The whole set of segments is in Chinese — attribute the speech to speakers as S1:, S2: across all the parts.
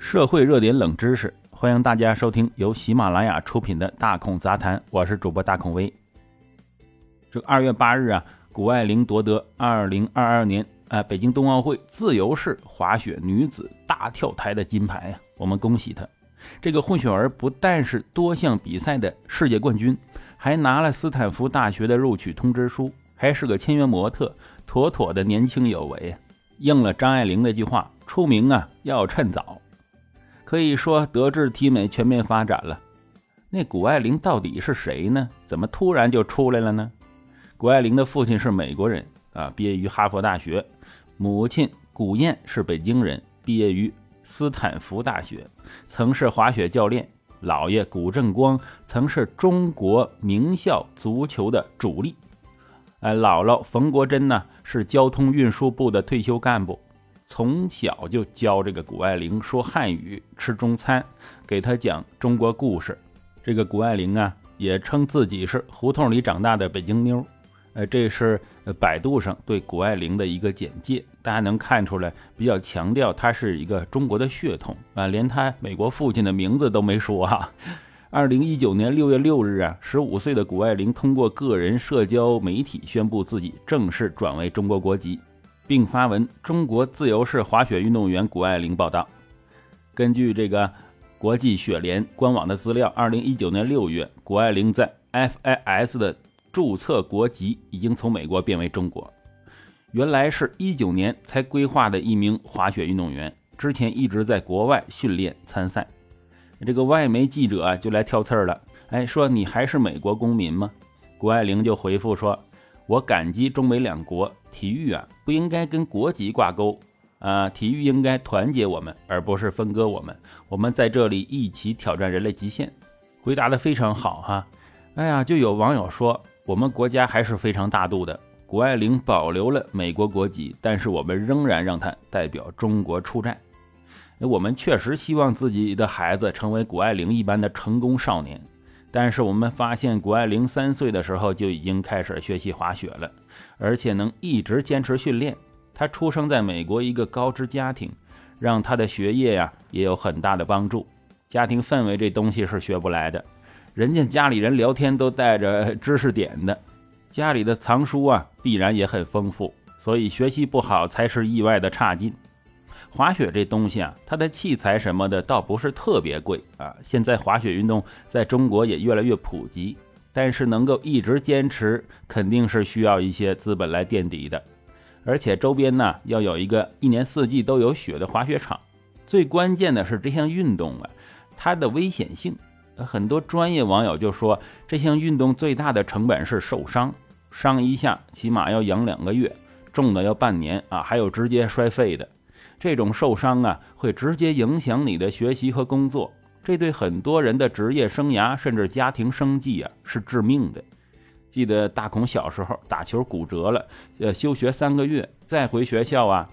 S1: 社会热点冷知识，欢迎大家收听由喜马拉雅出品的《大孔杂谈》，我是主播大孔威。这个二月八日啊，谷爱凌夺得二零二二年啊北京冬奥会自由式滑雪女子大跳台的金牌啊，我们恭喜她！这个混血儿不但是多项比赛的世界冠军，还拿了斯坦福大学的录取通知书，还是个签约模特，妥妥的年轻有为！应了张爱玲那句话：“出名啊要趁早。”可以说德智体美全面发展了。那谷爱凌到底是谁呢？怎么突然就出来了呢？谷爱凌的父亲是美国人啊，毕业于哈佛大学；母亲谷燕是北京人，毕业于斯坦福大学，曾是滑雪教练。姥爷谷正光曾是中国名校足球的主力。哎，姥姥冯国珍呢？是交通运输部的退休干部，从小就教这个谷爱凌说汉语、吃中餐，给她讲中国故事。这个谷爱凌啊，也称自己是胡同里长大的北京妞。呃，这是百度上对谷爱凌的一个简介，大家能看出来，比较强调她是一个中国的血统啊，连她美国父亲的名字都没说哈。二零一九年六月六日啊，十五岁的谷爱凌通过个人社交媒体宣布自己正式转为中国国籍，并发文：“中国自由式滑雪运动员谷爱凌报道。”根据这个国际雪联官网的资料，二零一九年六月，谷爱凌在 FIS 的注册国籍已经从美国变为中国。原来是一九年才规划的一名滑雪运动员，之前一直在国外训练参赛。这个外媒记者就来挑刺儿了，哎，说你还是美国公民吗？谷爱凌就回复说：“我感激中美两国，体育啊不应该跟国籍挂钩啊，体育应该团结我们，而不是分割我们。我们在这里一起挑战人类极限。”回答的非常好哈。哎呀，就有网友说，我们国家还是非常大度的，谷爱凌保留了美国国籍，但是我们仍然让她代表中国出战。我们确实希望自己的孩子成为谷爱凌一般的成功少年，但是我们发现谷爱凌三岁的时候就已经开始学习滑雪了，而且能一直坚持训练。她出生在美国一个高知家庭，让她的学业呀也有很大的帮助。家庭氛围这东西是学不来的，人家家里人聊天都带着知识点的，家里的藏书啊必然也很丰富，所以学习不好才是意外的差劲。滑雪这东西啊，它的器材什么的倒不是特别贵啊。现在滑雪运动在中国也越来越普及，但是能够一直坚持，肯定是需要一些资本来垫底的。而且周边呢要有一个一年四季都有雪的滑雪场。最关键的是这项运动啊，它的危险性。很多专业网友就说，这项运动最大的成本是受伤，伤一下起码要养两个月，重的要半年啊，还有直接摔废的。这种受伤啊，会直接影响你的学习和工作，这对很多人的职业生涯甚至家庭生计啊是致命的。记得大孔小时候打球骨折了，呃，休学三个月，再回学校啊，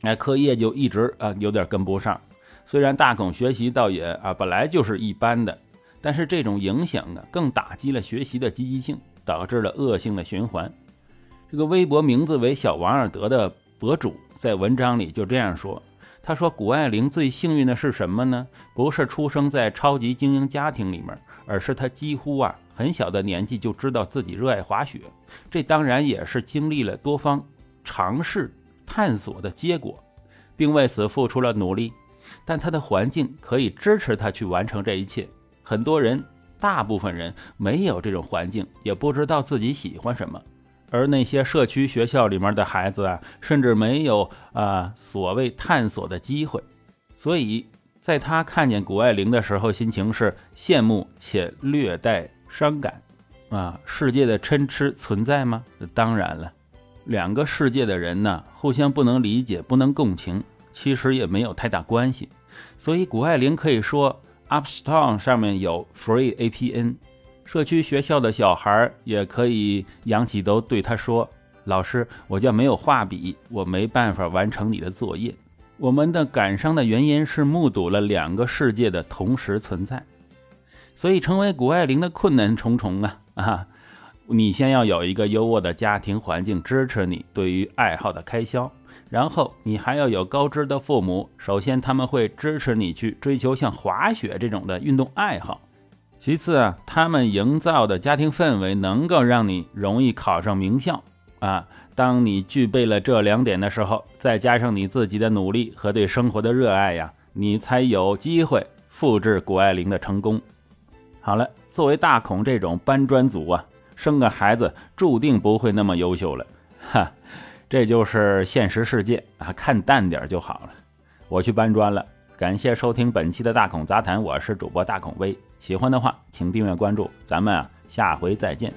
S1: 哎，课业就一直啊有点跟不上。虽然大孔学习倒也啊本来就是一般的，但是这种影响啊更打击了学习的积极性，导致了恶性的循环。这个微博名字为小王尔德的。博主在文章里就这样说：“他说，谷爱凌最幸运的是什么呢？不是出生在超级精英家庭里面，而是她几乎啊很小的年纪就知道自己热爱滑雪。这当然也是经历了多方尝试探索的结果，并为此付出了努力。但她的环境可以支持她去完成这一切。很多人，大部分人没有这种环境，也不知道自己喜欢什么。”而那些社区学校里面的孩子啊，甚至没有啊所谓探索的机会，所以在他看见谷爱凌的时候，心情是羡慕且略带伤感。啊，世界的嗔痴存在吗？当然了，两个世界的人呢，互相不能理解，不能共情，其实也没有太大关系。所以谷爱凌可以说，App Store 上面有 Free APN。社区学校的小孩也可以仰起头对他说：“老师，我家没有画笔，我没办法完成你的作业。”我们的感伤的原因是目睹了两个世界的同时存在，所以成为谷爱凌的困难重重啊啊！你先要有一个优渥的家庭环境支持你对于爱好的开销，然后你还要有高知的父母，首先他们会支持你去追求像滑雪这种的运动爱好。其次啊，他们营造的家庭氛围能够让你容易考上名校啊。当你具备了这两点的时候，再加上你自己的努力和对生活的热爱呀，你才有机会复制谷爱凌的成功。好了，作为大孔这种搬砖族啊，生个孩子注定不会那么优秀了，哈，这就是现实世界啊，看淡点就好了。我去搬砖了。感谢收听本期的大孔杂谈，我是主播大孔威。喜欢的话，请订阅关注，咱们啊下回再见。